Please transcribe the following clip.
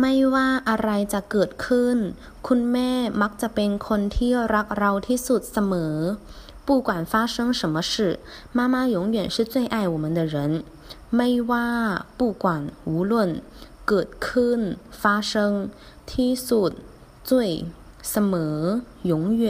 ไม่ว่าอะไรจะเกิดขึ้น คุณแม่มักจะเป็นคนที่รักเราที่สุดเสมอ不管发生什么事妈妈永远是最爱我们的人ไม่ว่า不管无论เกิดขึ้น发生ที่สุด最เสมอ永远